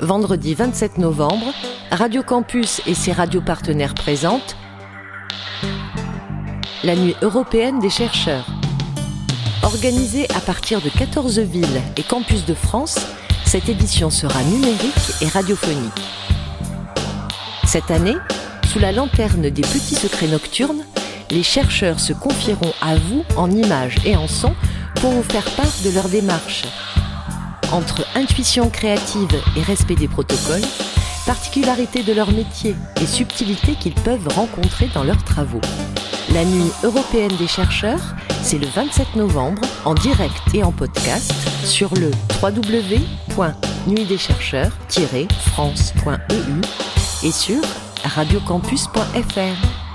vendredi 27 novembre, Radio Campus et ses radios partenaires présentent la Nuit européenne des chercheurs. Organisée à partir de 14 villes et campus de France, cette édition sera numérique et radiophonique. Cette année, sous la lanterne des petits secrets nocturnes, les chercheurs se confieront à vous en images et en son pour vous faire part de leur démarche. Entre intuition créative et respect des protocoles, particularité de leur métier et subtilité qu'ils peuvent rencontrer dans leurs travaux. La nuit européenne des chercheurs, c'est le 27 novembre en direct et en podcast sur le www.nuitdeschercheurs-france.eu et sur radiocampus.fr.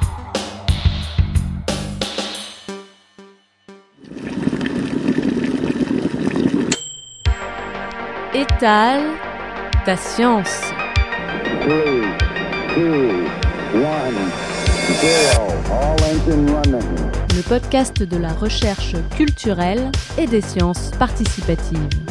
Ta science. Le podcast de la recherche culturelle et des sciences participatives.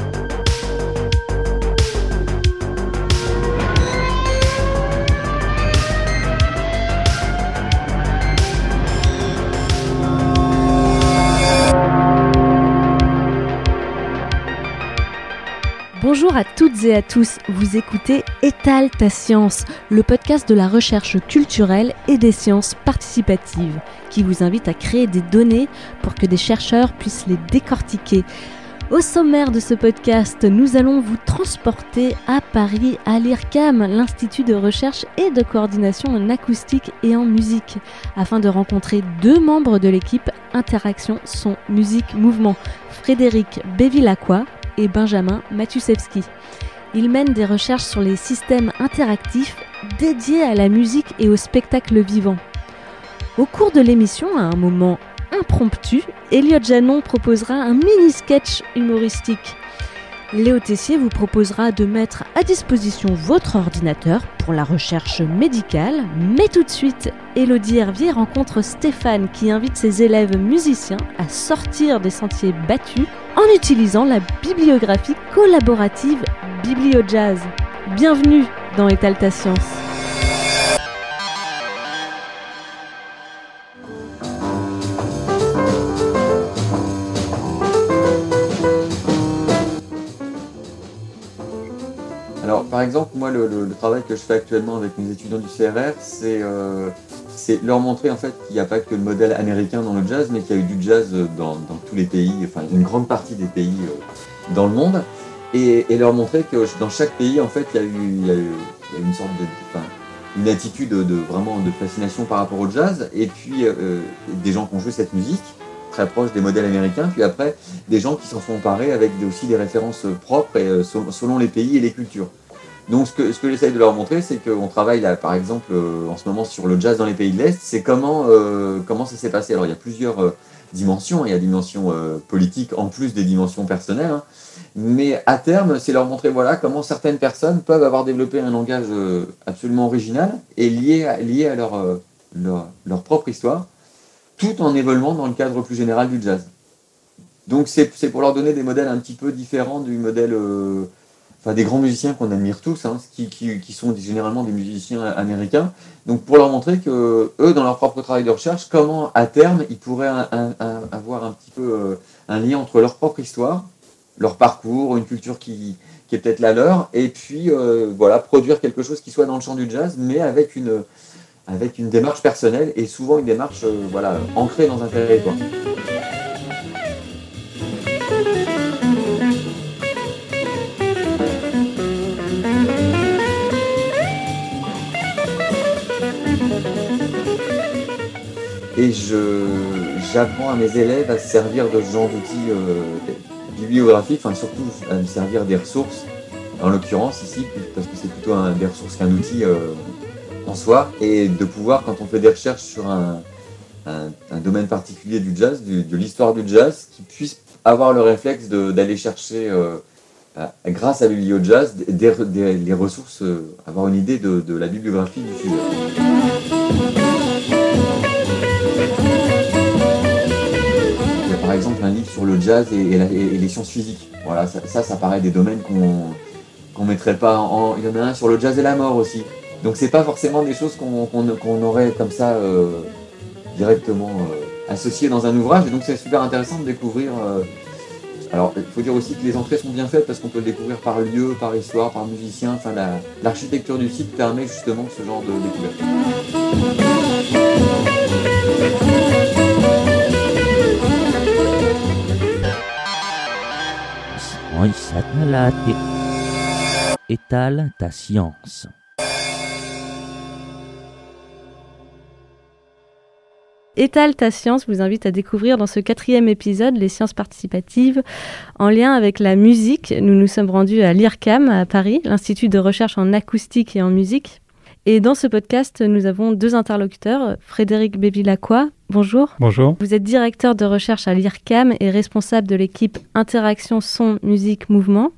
Bonjour à toutes et à tous, vous écoutez Étale ta science, le podcast de la recherche culturelle et des sciences participatives, qui vous invite à créer des données pour que des chercheurs puissent les décortiquer. Au sommaire de ce podcast, nous allons vous transporter à Paris, à l'IRCAM, l'Institut de recherche et de coordination en acoustique et en musique, afin de rencontrer deux membres de l'équipe Interaction Son Musique Mouvement, Frédéric Bévilacqua et Benjamin Matusewski. Ils mènent des recherches sur les systèmes interactifs dédiés à la musique et au spectacle vivant. Au cours de l'émission, à un moment impromptu, Elliot Janon proposera un mini-sketch humoristique. Léo Tessier vous proposera de mettre à disposition votre ordinateur pour la recherche médicale. Mais tout de suite, Elodie Hervier rencontre Stéphane qui invite ses élèves musiciens à sortir des sentiers battus en utilisant la bibliographie collaborative BiblioJazz. Bienvenue dans Étal ta science. Alors, par exemple, moi, le travail que je fais actuellement avec mes étudiants du CRR, c'est euh, c'est leur montrer en fait qu'il n'y a pas que le modèle américain dans le jazz, mais qu'il y a eu du jazz dans, dans tous les pays, enfin une grande partie des pays euh, dans le monde, et, leur montrer que dans chaque pays, en fait, il y a eu, une sorte de, enfin, une attitude de vraiment de fascination par rapport au jazz, et puis euh, des gens qui ont joué cette musique très proche des modèles américains, puis après des gens qui s'en sont emparés avec aussi des références propres euh, selon les pays et les cultures. Donc ce que, ce que j'essaye de leur montrer, c'est qu'on travaille là, par exemple, euh, en ce moment sur le jazz dans les pays de l'Est, c'est comment, euh, comment ça s'est passé. Alors il y a plusieurs euh, dimensions, il y a dimension politique en plus des dimensions personnelles, hein. mais à terme, c'est leur montrer voilà, comment certaines personnes peuvent avoir développé un langage absolument original et lié à, lié à leur, leur, leur propre histoire, tout en évoluant dans le cadre plus général du jazz. Donc c'est pour leur donner des modèles un petit peu différents du modèle, enfin des grands musiciens qu'on admire tous, hein, qui, sont généralement des musiciens américains. Donc pour leur montrer que eux, dans leur propre travail de recherche, comment à terme ils pourraient avoir un petit peu euh, un lien entre leur propre histoire, leur parcours, une culture qui, qui est peut-être la leur, et puis euh, voilà produire quelque chose qui soit dans le champ du jazz, mais avec une avec une démarche personnelle et souvent une démarche euh, voilà ancrée dans un territoire. Et j'apprends à mes élèves à se servir de ce genre d'outils euh, bibliographiques, enfin surtout à me servir des ressources, en l'occurrence ici, parce que c'est plutôt des ressources qu'un outil euh, en soi, et de pouvoir, quand on fait des recherches sur un, un- domaine particulier du jazz, de l'histoire du jazz, qu'ils puissent avoir le réflexe d'aller chercher, euh, grâce à BiblioJazz, des, des- les ressources, avoir une idée de, de la bibliographie du sujet. Le jazz et, les sciences physiques. Voilà, ça, ça, paraît des domaines qu'on qu'on mettrait pas en. Il y en a un sur le jazz et la mort aussi. Donc c'est pas forcément des choses qu'on aurait comme ça euh, directement euh, associées dans un ouvrage. Et donc c'est super intéressant de découvrir. euh, alors il faut dire aussi que les entrées sont bien faites parce qu'on peut découvrir par lieu, par histoire, par musicien. Enfin la- l'architecture du site permet justement ce genre de découverte. Étale ta science. Étale ta science vous invite à découvrir dans ce quatrième épisode les sciences participatives en lien avec la musique. Nous nous sommes rendus à l'IRCAM à Paris, l'Institut de recherche en acoustique et en musique. Et dans ce podcast, nous avons deux interlocuteurs. Frédéric Bévilacqua, bonjour. Bonjour. Vous êtes directeur de recherche à l'IRCAM et responsable de l'équipe Interaction Son, Musique, Mouvement.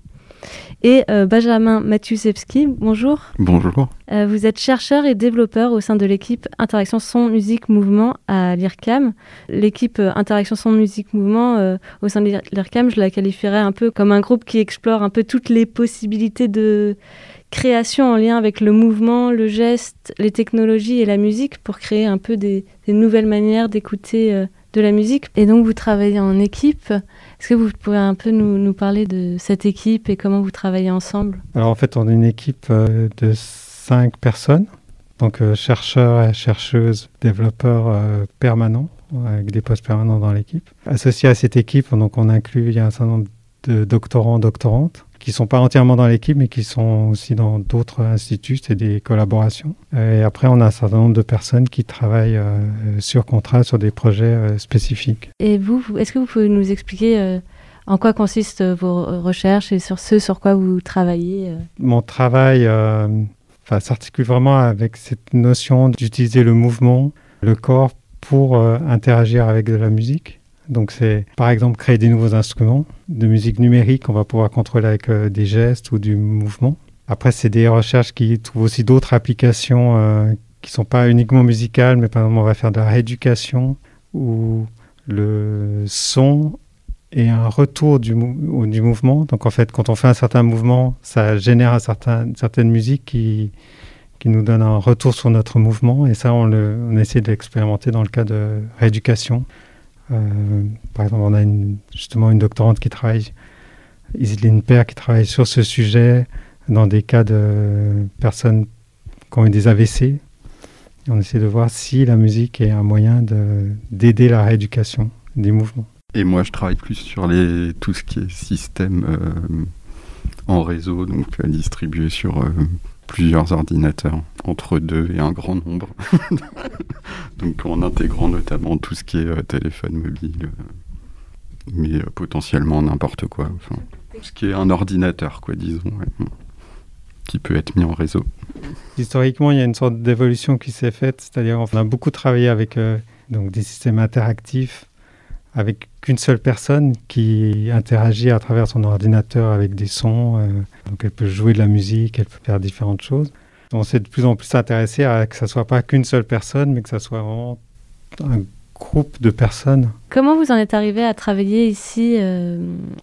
Et euh, Benjamin Matiusewski, bonjour. Bonjour. Euh, vous êtes chercheur et développeur au sein de l'équipe Interaction Son, Musique, Mouvement à l'IRCAM. L'équipe euh, Interaction Son, Musique, Mouvement euh, au sein de l'IRCAM, je la qualifierais un peu comme un groupe qui explore un peu toutes les possibilités de création en lien avec le mouvement, le geste, les technologies et la musique pour créer un peu des, nouvelles manières d'écouter euh, de la musique. Et donc vous travaillez en équipe. Est-ce que vous pouvez un peu nous, parler de cette équipe et comment vous travaillez ensemble? Alors en fait, on est une équipe euh, de cinq personnes, donc euh, chercheurs et chercheuses, développeurs permanents, avec des postes permanents dans l'équipe. Associé à cette équipe, donc on inclut, il y a un certain nombre de doctorants, doctorantes, qui sont pas entièrement dans l'équipe, mais qui sont aussi dans d'autres instituts, c'est des collaborations. Et après, on a un certain nombre de personnes qui travaillent euh, sur contrat sur des projets euh, spécifiques. Et vous, est-ce que vous pouvez nous expliquer euh, en quoi consistent vos recherches et sur ce sur quoi vous travaillez mon travail euh, enfin, s'articule vraiment avec cette notion d'utiliser le mouvement, le corps pour euh, interagir avec de la musique. Donc c'est par exemple créer des nouveaux instruments de musique numérique qu'on va pouvoir contrôler avec euh, des gestes ou du mouvement. Après c'est des recherches qui trouvent aussi d'autres applications euh, qui sont pas uniquement musicales, mais par exemple on va faire de la rééducation où le son et un retour du, mouvement. Donc en fait, quand on fait un certain mouvement, ça génère un certain, une certaine musique qui, qui nous donne un retour sur notre mouvement. Et ça, on, le, on essaie de l'expérimenter dans le cas de rééducation. Euh, par exemple, on a justement une doctorante qui travaille, Iseline Père, qui travaille sur ce sujet dans des cas de personnes qui ont eu des AVC. On essaie de voir si la musique est un moyen de- d'aider la rééducation des mouvements. Et moi, je travaille plus sur tout ce qui est système euh, en réseau, donc euh, distribué sur plusieurs ordinateurs, entre deux et un grand nombre. donc en intégrant notamment tout ce qui est euh, téléphone mobile, euh, mais euh, potentiellement n'importe quoi. Enfin, ce qui est un ordinateur, quoi, disons, ouais, qui peut être mis en réseau. Historiquement, il y a une sorte d'évolution qui s'est faite, c'est-à-dire on a beaucoup travaillé avec donc des systèmes interactifs avec qu'une seule personne qui interagit à travers son ordinateur avec des sons. euh, donc elle peut jouer de la musique, elle peut faire différentes choses. On s'est de plus en plus intéressé à que ça soit pas qu'une seule personne, mais que ça soit vraiment un groupe de personnes. Comment vous en êtes arrivé à travailler ici euh,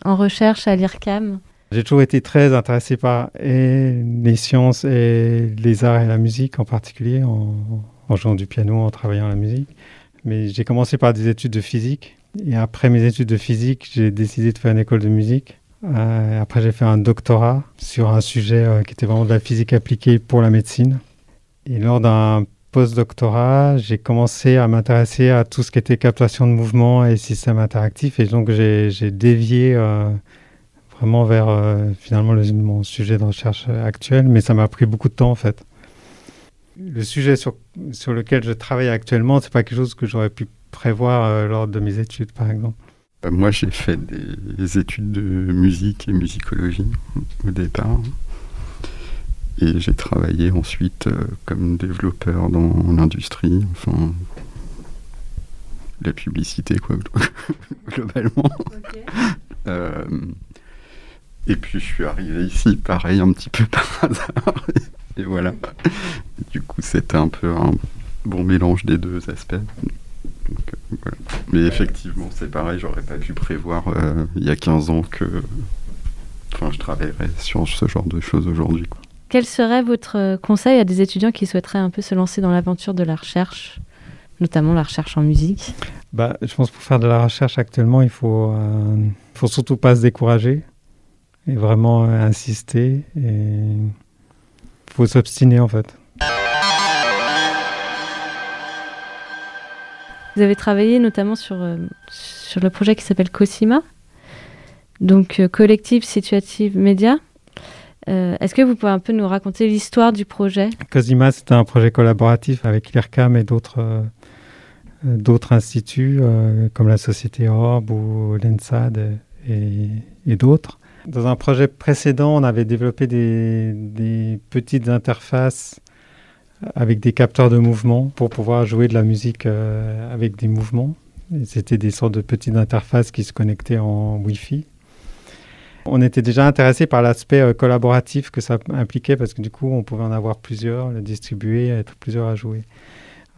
en recherche à l'IRCAM? J'ai toujours été très intéressé par et les sciences et les arts et la musique en particulier, en, en jouant du piano, en travaillant la musique. Mais j'ai commencé par des études de physique. Et après mes études de physique, j'ai décidé de faire une école de musique. Euh, après, j'ai fait un doctorat sur un sujet euh, qui était vraiment de la physique appliquée pour la médecine. Et lors d'un post-doctorat, j'ai commencé à m'intéresser à tout ce qui était captation de mouvement et système interactif. Et donc, j'ai dévié euh, vraiment vers finalement le- mon sujet de recherche actuel. Mais ça m'a pris beaucoup de temps, en fait. Le sujet sur, sur lequel je travaille actuellement, c'est pas quelque chose que j'aurais pu prévoir euh, lors de mes études, par exemple. Euh, Moi, j'ai fait des études de musique et musicologie au départ. Et j'ai travaillé ensuite euh, comme développeur dans l'industrie, enfin, la publicité, quoi, globalement. Euh, et puis, je suis arrivé ici, pareil, un petit peu par hasard. Et voilà. Du coup, c'était un peu un bon mélange des deux aspects. Voilà. Mais effectivement, c'est pareil, j'aurais pas pu prévoir euh, il y a 15 ans que enfin, je travaillerai sur ce genre de choses aujourd'hui. Quel serait votre conseil à des étudiants qui souhaiteraient un peu se lancer dans l'aventure de la recherche, notamment la recherche en musique? Bah, je pense que pour faire de la recherche actuellement, il faut, euh, faut surtout pas se décourager et vraiment euh, insister. Et faut s'obstiner en fait. Vous avez travaillé notamment sur, euh, sur le projet qui s'appelle COSIMA, donc euh, Collective Situative Média. Euh, Est-ce que vous pouvez un peu nous raconter l'histoire du projet? Cosima, c'était un projet collaboratif avec l'IRCAM et d'autres euh, euh, d'autres instituts comme la Société Orbe ou l'ENSAD et, d'autres. Dans un projet précédent, on avait développé des petites interfaces avec des capteurs de mouvement pour pouvoir jouer de la musique euh, avec des mouvements. C'était des sortes de petites interfaces qui se connectaient en Wi-Fi. On était déjà intéressé par l'aspect euh, collaboratif que ça impliquait parce que du coup, on pouvait en avoir plusieurs, le distribuer, être plusieurs à jouer.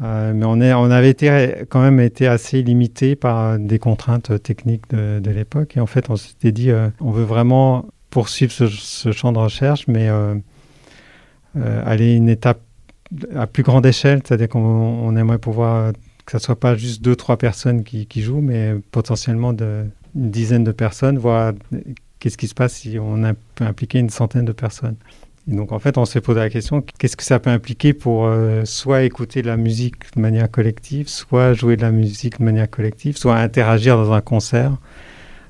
Euh, mais on, est, on avait été, quand même été assez limité par des contraintes techniques de, l'époque. Et en fait, on s'était dit, on veut vraiment poursuivre ce, champ de recherche, mais aller une étape à plus grande échelle, c'est-à-dire qu'on on aimerait pouvoir euh, que ce soit pas juste deux, trois personnes qui, jouent, mais potentiellement une dizaine de personnes, voir qu'est-ce qui se passe si on peut impliquer une centaine de personnes. Donc en fait, on s'est posé la question, qu'est-ce que ça peut impliquer pour euh, soit écouter de la musique de manière collective, soit jouer de la musique de manière collective, soit interagir dans un concert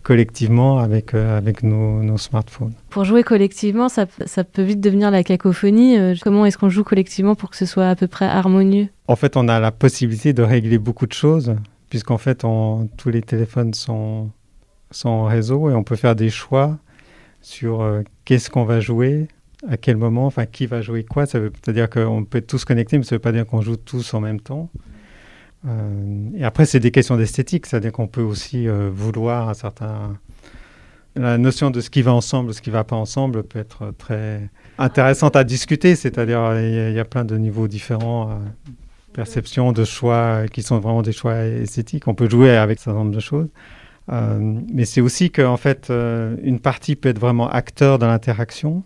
collectivement avec, euh, avec nos, nos smartphones. Pour jouer collectivement, ça, ça peut vite devenir la cacophonie. Euh, comment est-ce qu'on joue collectivement pour que ce soit à peu près harmonieux? En fait, on a la possibilité de régler beaucoup de choses, puisqu'en fait, on- tous les téléphones sont, sont en réseau et on peut faire des choix sur euh, qu'est-ce qu'on va jouer, à quel moment, enfin qui va jouer quoi. Ça veut c'est-à-dire qu'on peut tous connectés, mais ça ne veut pas dire qu'on joue tous en même temps. Euh, et après, c'est des questions d'esthétique, c'est-à-dire qu'on peut aussi euh, vouloir un certain. La notion de ce qui va ensemble, ce qui ne va pas ensemble peut être très intéressante à discuter, c'est-à-dire il y, a- plein de niveaux différents, euh, perceptions, de choix qui sont vraiment des choix esthétiques. On peut jouer avec un certain nombre de choses. Euh, mais c'est aussi qu'en fait, une partie peut être vraiment acteur dans l'interaction,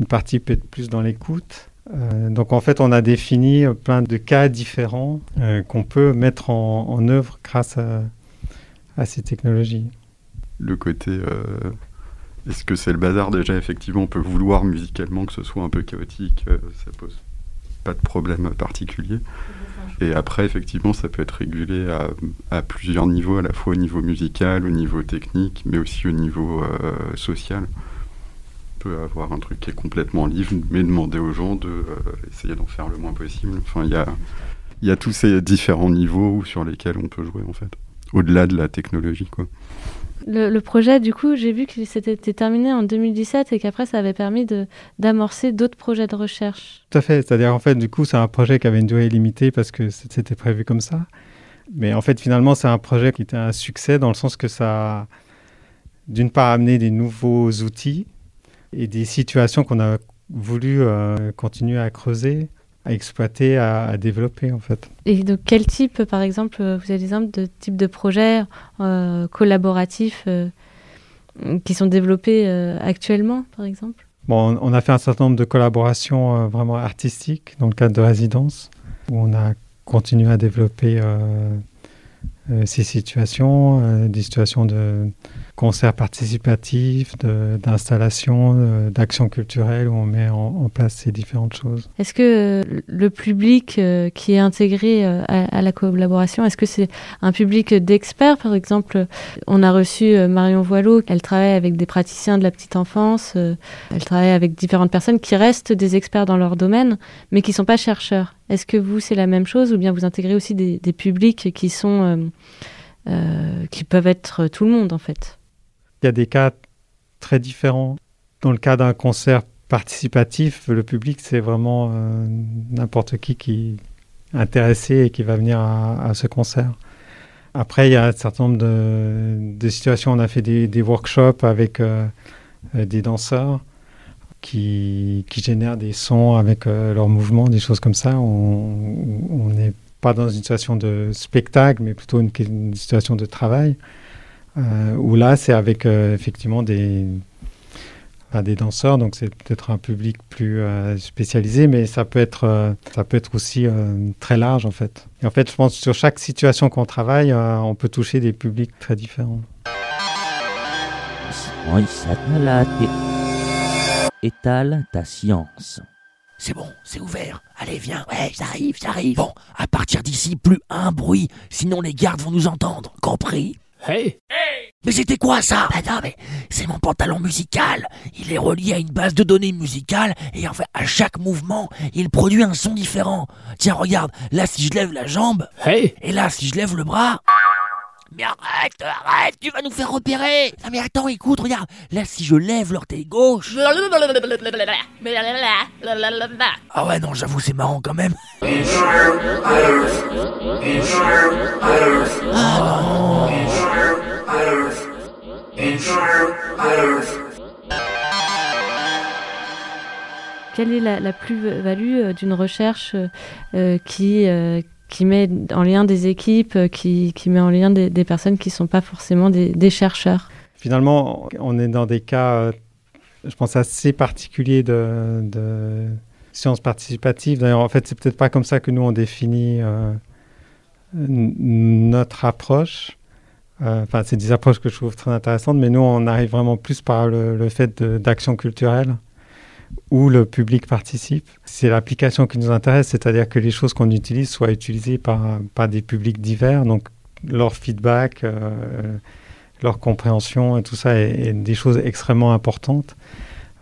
une partie peut être plus dans l'écoute. Euh, donc en fait, on a défini plein de cas différents euh, qu'on peut mettre en, œuvre grâce à, ces technologies. Le côté. euh, Est-ce que c'est le bazar? Déjà Effectivement, on peut vouloir musicalement que ce soit un peu chaotique, ça pose pas de problème particulier. Et après, effectivement, ça peut être régulé à, plusieurs niveaux, à la fois au niveau musical, au niveau technique, mais aussi au niveau social. On peut avoir un truc qui est complètement libre, mais demander aux gens de euh, essayer d'en faire le moins possible. Enfin, il y a, il y a tous ces différents niveaux sur lesquels on peut jouer, en fait. Au-delà de la technologie, quoi. le, le projet, du coup, j'ai vu que c'était était terminé en 2017 et qu'après, ça avait permis de- d'amorcer d'autres projets de recherche. Tout à fait. C'est-à-dire, en fait, du coup, c'est un projet qui avait une durée limitée parce que c'était prévu comme ça. Mais en fait, finalement, c'est un projet qui était un succès dans le sens que ça a, d'une part, amené des nouveaux outils et des situations qu'on a voulu euh, continuer à creuser, à exploiter, à, à développer, en fait. Et de quel type, par exemple, euh, vous avez des exemples de type de projets euh, collaboratifs euh, qui sont développés actuellement, par exemple? Bon, on, a fait un certain nombre de collaborations vraiment artistiques dans le cadre de résidence, où on a continué à développer ces situations, des situations de concerts participatifs, d'installations, de, d'actions culturelles, où on met en, place ces différentes choses. Est-ce que euh, le public euh, qui est intégré euh, à, la collaboration, est-ce que c'est un public d'experts? Par exemple, on a reçu euh, Marion Voileau, elle travaille avec des praticiens de la petite enfance, euh, elle travaille avec différentes personnes qui restent des experts dans leur domaine, mais qui ne sont pas chercheurs. Est-ce que vous, c'est la même chose ou bien vous intégrez aussi des, publics qui sont... euh, euh, qui peuvent être tout le monde en fait? Il y a des cas très différents. Dans le cas d'un concert participatif, le public, c'est vraiment euh, n'importe qui qui est intéressé et qui va venir à, ce concert. Après, il y a un certain nombre de, situations. On a fait des, workshops avec euh, euh, des danseurs qui, génèrent des sons avec leurs mouvements, des choses comme ça. On n'est pas dans une situation de spectacle, mais plutôt une situation de travail. Euh, où là, c'est avec euh, effectivement des, à des danseurs, donc c'est peut-être un public plus euh, spécialisé, mais ça peut être, euh, ça peut être aussi euh, très large en fait. Et en fait, je pense que sur chaque situation qu'on travaille, euh, on peut toucher des publics très différents. Étale ta science. C'est bon, c'est ouvert. Allez, viens. Ouais, j'arrive, j'arrive. Bon, à partir d'ici, plus un bruit, sinon les gardes vont nous entendre. Compris? Hey Mais c'était quoi ça? Bah non, mais c'est mon pantalon musical. Il est relié à une base de données musicale et en fait, à chaque mouvement, il produit un son différent. Tiens, regarde, là, si je lève la jambe, Hey et là, si je lève le bras. Mais arrête, arrête, tu vas nous faire repérer. Non mais attends, écoute, regarde. Là, si je lève l'orteil gauche. Ah ouais, non, j'avoue, c'est marrant quand même. Quelle est la, la plus-value euh, d'une recherche euh, euh, qui, euh, qui met en lien des équipes, qui, qui met en lien des, des personnes qui ne sont pas forcément des, des chercheurs? Finalement, on est dans des cas, je pense, assez particuliers de, de sciences participatives. D'ailleurs, en fait, c'est peut-être pas comme ça que nous, on définit euh, notre approche. Euh, Enfin, c'est des approches que je trouve très intéressantes, mais nous, on arrive vraiment plus par le, le fait de- d'action culturelle où le public participe. C'est l'application qui nous intéresse, c'est-à-dire que les choses qu'on utilise soient utilisées par, par des publics divers, donc leur feedback, euh, leur compréhension et tout ça est, est des choses extrêmement importantes.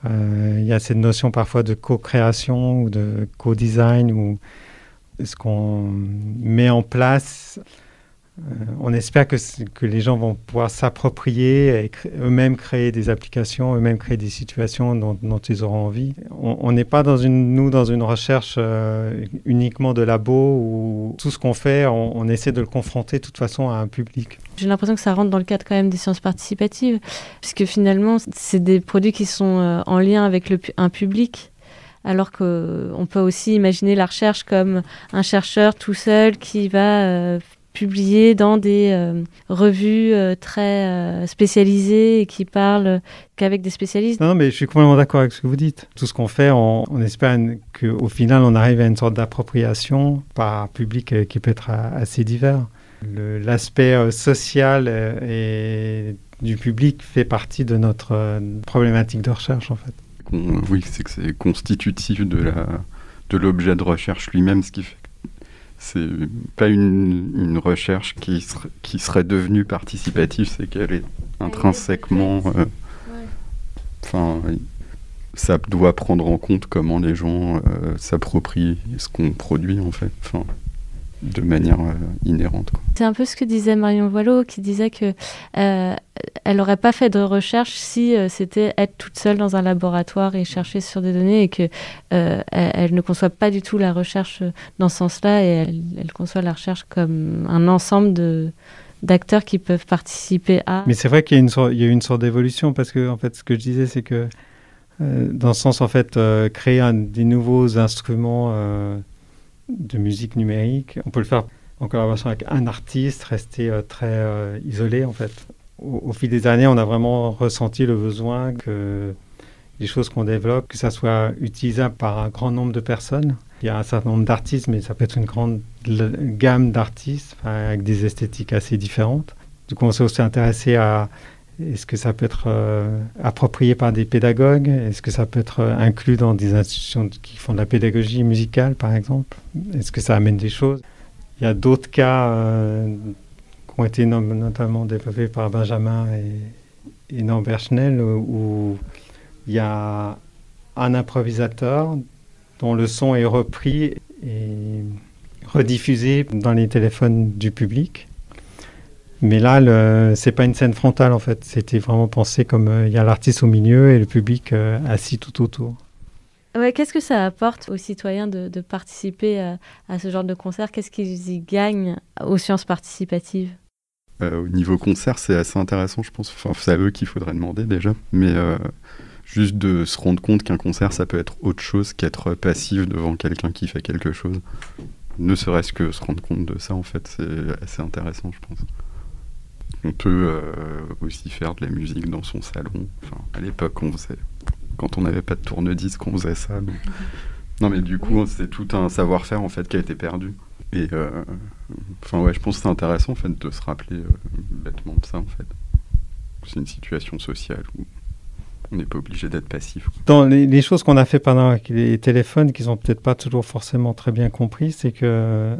Euh, il y a cette notion parfois de co-création ou de co-design où ce qu'on met en place, on espère que, que les gens vont pouvoir s'approprier et cré- eux-mêmes créer des applications, eux-mêmes créer des situations dont, ils auront envie. On n'est pas dans une, nous dans une recherche euh, uniquement de labo où tout ce qu'on fait, on, essaie de le confronter de toute façon à un public. J'ai l'impression que ça rentre dans le cadre quand même des sciences participatives, puisque finalement, c'est des produits qui sont euh, en lien avec le un public. Alors qu'on peut aussi imaginer la recherche comme un chercheur tout seul qui va publier dans des euh, revues euh, très euh, spécialisées et qui parle qu'avec des spécialistes. Non, mais je suis complètement d'accord avec ce que vous dites. Tout ce qu'on fait, on, on espère qu'au final, on arrive à une sorte d'appropriation par un public euh, qui peut être assez divers. L'aspect euh, social euh, et du public fait partie de notre euh, problématique de recherche, en fait. Oui, c'est que c'est constitutif de la de l'objet de recherche lui-même, ce qui fait que c'est pas une, une recherche qui, serait- qui serait devenue participative, c'est qu'elle est intrinsèquement. euh, Enfin, ça doit prendre en compte comment les gens euh, s'approprient ce qu'on produit en fait, enfin, de manière euh, inhérente. C'est un peu ce que disait Marion Voileau, qui disait que euh, elle n'aurait pas fait de recherche si euh, c'était être toute seule dans un laboratoire et chercher sur des données et que euh, elle, elle ne conçoit pas du tout la recherche dans ce sens-là et elle, elle conçoit la recherche comme un ensemble de d'acteurs qui peuvent participer à. Mais c'est vrai qu'il y a une sorte, il y a eu une sorte d'évolution parce que en fait, ce que je disais, c'est que euh, dans ce sens, en fait, euh, créer un- des nouveaux instruments euh, de musique numérique, on peut le faire en collaboration avec un artiste, rester euh, très euh, isolé en fait. Au, au fil des années, on a vraiment ressenti le besoin que les choses qu'on développe, que ça soit utilisable par un grand nombre de personnes. Il y a un certain nombre d'artistes, mais ça peut être une grande gamme d'artistes avec des esthétiques assez différentes. Du coup, on s'est aussi intéressé à est-ce que ça peut être euh, approprié par des pédagogues? Est-ce que ça peut être euh, inclus dans des institutions qui font de la pédagogie musicale, par exemple? Est-ce que ça amène des choses? Il y a d'autres cas euh, qui ont été no- notamment développés par Benjamin et, et Norbert Schnell où il y a un improvisateur dont le son est repris et rediffusé dans les téléphones du public. Mais là, le, c'est pas une scène frontale en fait. C'était vraiment pensé comme euh, il y a l'artiste au milieu et le public euh, assis tout autour. Ouais, Qu'est-ce que ça apporte aux citoyens de, de participer à, à ce genre de concert? Qu'est-ce qu'ils y gagnent aux sciences participatives? Euh, au niveau concert, c'est assez intéressant, je pense. Enfin, c'est à eux qu'il faudrait demander déjà. Mais euh, juste de se rendre compte qu'un concert, ça peut être autre chose qu'être passif devant quelqu'un qui fait quelque chose. Ne serait-ce que se rendre compte de ça, en fait, c'est assez intéressant, je pense. On peut euh, aussi faire de la musique dans son salon. Enfin, à l'époque, on faisait quand on n'avait pas de tourne-disque, on faisait ça. donc. Non, mais du coup, c'est tout un savoir-faire en fait qui a été perdu. Et euh, enfin, ouais, je pense que c'est intéressant en fait de se rappeler euh, bêtement de ça en fait. C'est une situation sociale où on n'est pas obligé d'être passif. Dans les, les choses qu'on a fait pendant les téléphones, qu'ils n'ont peut-être pas toujours forcément très bien compris, c'est que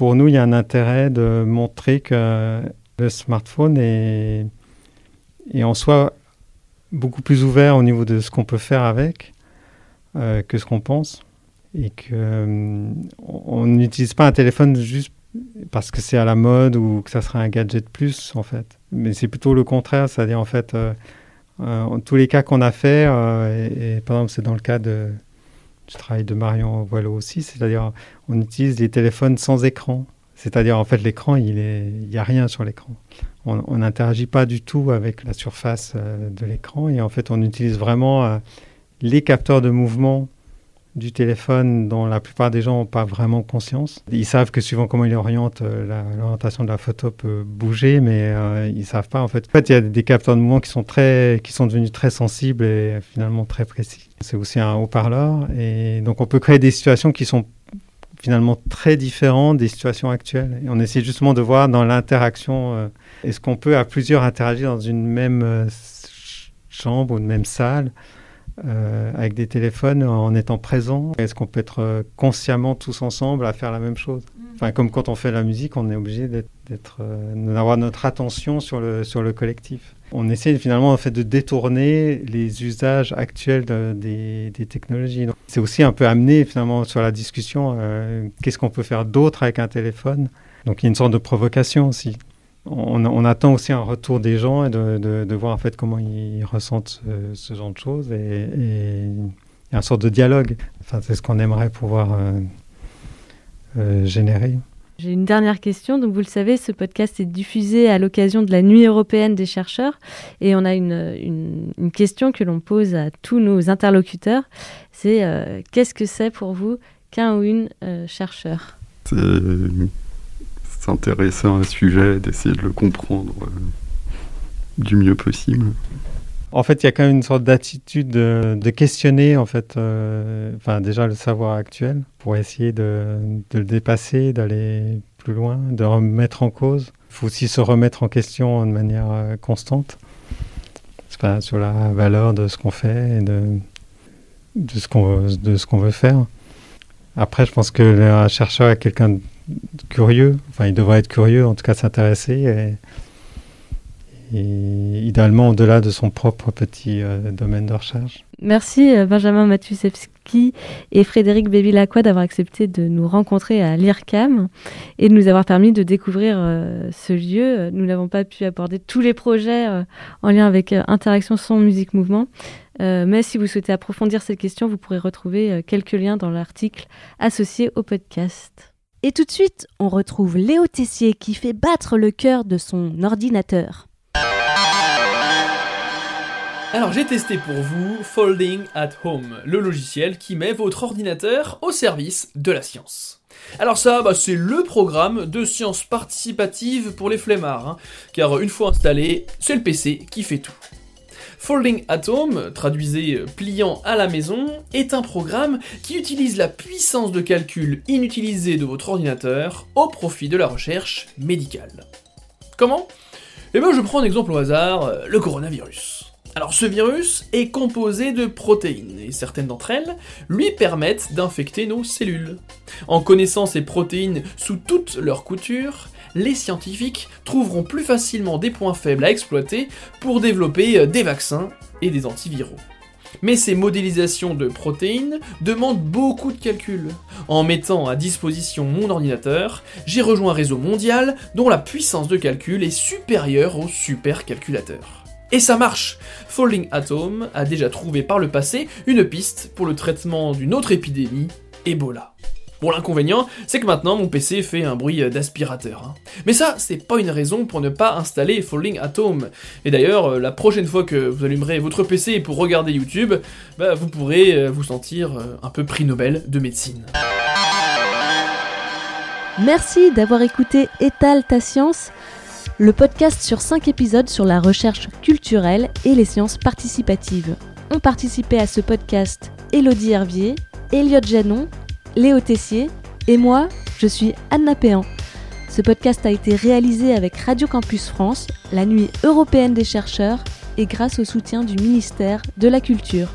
pour nous, il y a un intérêt de montrer que le smartphone est, est en soi beaucoup plus ouvert au niveau de ce qu'on peut faire avec euh, que ce qu'on pense. Et que euh, n'utilise pas un téléphone juste parce que c'est à la mode ou que ça serait un gadget plus, en fait. Mais c'est plutôt le contraire, c'est-à-dire en fait, euh, en tous les cas qu'on a fait, et par exemple c'est dans le cas de, du travail de Marion Voileau aussi, c'est-à-dire on utilise les téléphones sans écran. C'est-à-dire en fait l'écran, il n'y a rien sur l'écran. On n'interagit pas du tout avec la surface euh, de l'écran et en fait on utilise vraiment euh, les capteurs de mouvement du téléphone dont la plupart des gens n'ont pas vraiment conscience. Ils savent que suivant comment ils orientent, euh, l'orientation de la photo peut bouger, mais ils savent pas en fait. En fait, il y a des capteurs de mouvement qui sont très, qui sont devenus très sensibles et finalement très précis. C'est aussi un haut-parleur et donc on peut créer des situations qui sont finalement très différentes des situations actuelles. Et on essaie justement de voir dans l'interaction, euh, est-ce qu'on peut à plusieurs interagir dans une même euh, ch- chambre ou une même salle euh, avec des téléphones en étant présent? Est-ce qu'on peut être consciemment tous ensemble à faire la même chose? Enfin, comme quand on fait la musique, on est obligé d'être, d'avoir notre attention sur le, sur le collectif. On essaie finalement en fait, de détourner les usages actuels de- des, technologies. C'est aussi un peu amené finalement sur la discussion, euh, qu'est-ce qu'on peut faire d'autre avec un téléphone Donc il y a une sorte de provocation aussi. On, attend aussi un retour des gens et de, voir en fait comment ils ressentent ce, ce genre de choses et, il y une sorte de dialogue. Enfin, c'est ce qu'on aimerait pouvoir euh, euh, générer. J'ai une dernière question. Donc, vous le savez, ce podcast est diffusé à l'occasion de la Nuit européenne des chercheurs. Et on a une, une- question que l'on pose à tous nos interlocuteurs. C'est euh, qu'est-ce que c'est pour vous qu'un ou une euh, chercheur? C'est s'intéresser à un sujet, d'essayer de le comprendre euh, du mieux possible. En fait, il y a quand même une sorte d'attitude de, de questionner, en fait, euh, enfin, déjà le savoir actuel, pour essayer de, le dépasser, d'aller plus loin, de remettre en cause. Il faut aussi se remettre en question de manière euh, constante pas sur la valeur de ce qu'on fait et de, ce qu'on veut, faire. Après, je pense que un chercheur est quelqu'un de curieux, enfin, il devrait être curieux, en tout cas s'intéresser et idéalement au-delà de son propre petit euh, domaine de recherche. Merci euh, Benjamin Matusewski et Frédéric Bévilacqua d'avoir accepté de nous rencontrer à l'IRCAM et de nous avoir permis de découvrir euh, ce lieu. Nous n'avons pas pu aborder tous les projets euh, en lien avec euh, interaction son, musique, mouvement. Euh, mais si vous souhaitez approfondir cette question, vous pourrez retrouver euh, quelques liens dans l'article associé au podcast. Et tout de suite, on retrouve Léo Tessier qui fait battre le cœur de son ordinateur. Alors j'ai testé pour vous Folding at Home, le logiciel qui met votre ordinateur au service de la science. Alors ça, bah, c'est le programme de science participative pour les flemmards, hein, car une fois installé, c'est le PC qui fait tout. Folding at Home, traduisez euh, pliant à la maison, est un programme qui utilise la puissance de calcul inutilisée de votre ordinateur au profit de la recherche médicale. Comment? Eh bien je prends un exemple au hasard, euh, le coronavirus. Alors ce virus est composé de protéines, et certaines d'entre elles lui permettent d'infecter nos cellules. En connaissant ces protéines sous toutes leurs coutures, les scientifiques trouveront plus facilement des points faibles à exploiter pour développer euh, des vaccins et des antiviraux. Mais ces modélisations de protéines demandent beaucoup de calculs. En mettant à disposition mon ordinateur, j'ai rejoint un réseau mondial dont la puissance de calcul est supérieure au supercalculateur. Et ça marche Falling Atom a déjà trouvé par le passé une piste pour le traitement d'une autre épidémie, Ebola. Bon, l'inconvénient, c'est que maintenant mon PC fait un bruit d'aspirateur. hein. Mais ça, c'est pas une raison pour ne pas installer Falling Atom. Et d'ailleurs, euh, la prochaine fois que vous allumerez votre PC pour regarder YouTube, bah, vous pourrez euh, vous sentir euh, un peu prix Nobel de médecine. Merci d'avoir écouté Étale ta science, le podcast sur 5 épisodes sur la recherche culturelle et les sciences participatives. ont participé à ce podcast Elodie Hervier, Elliot Janon, Léo Tessier et moi, je suis Anna Péan. Ce podcast a été réalisé avec Radio Campus France, la nuit européenne des chercheurs et grâce au soutien du ministère de la Culture.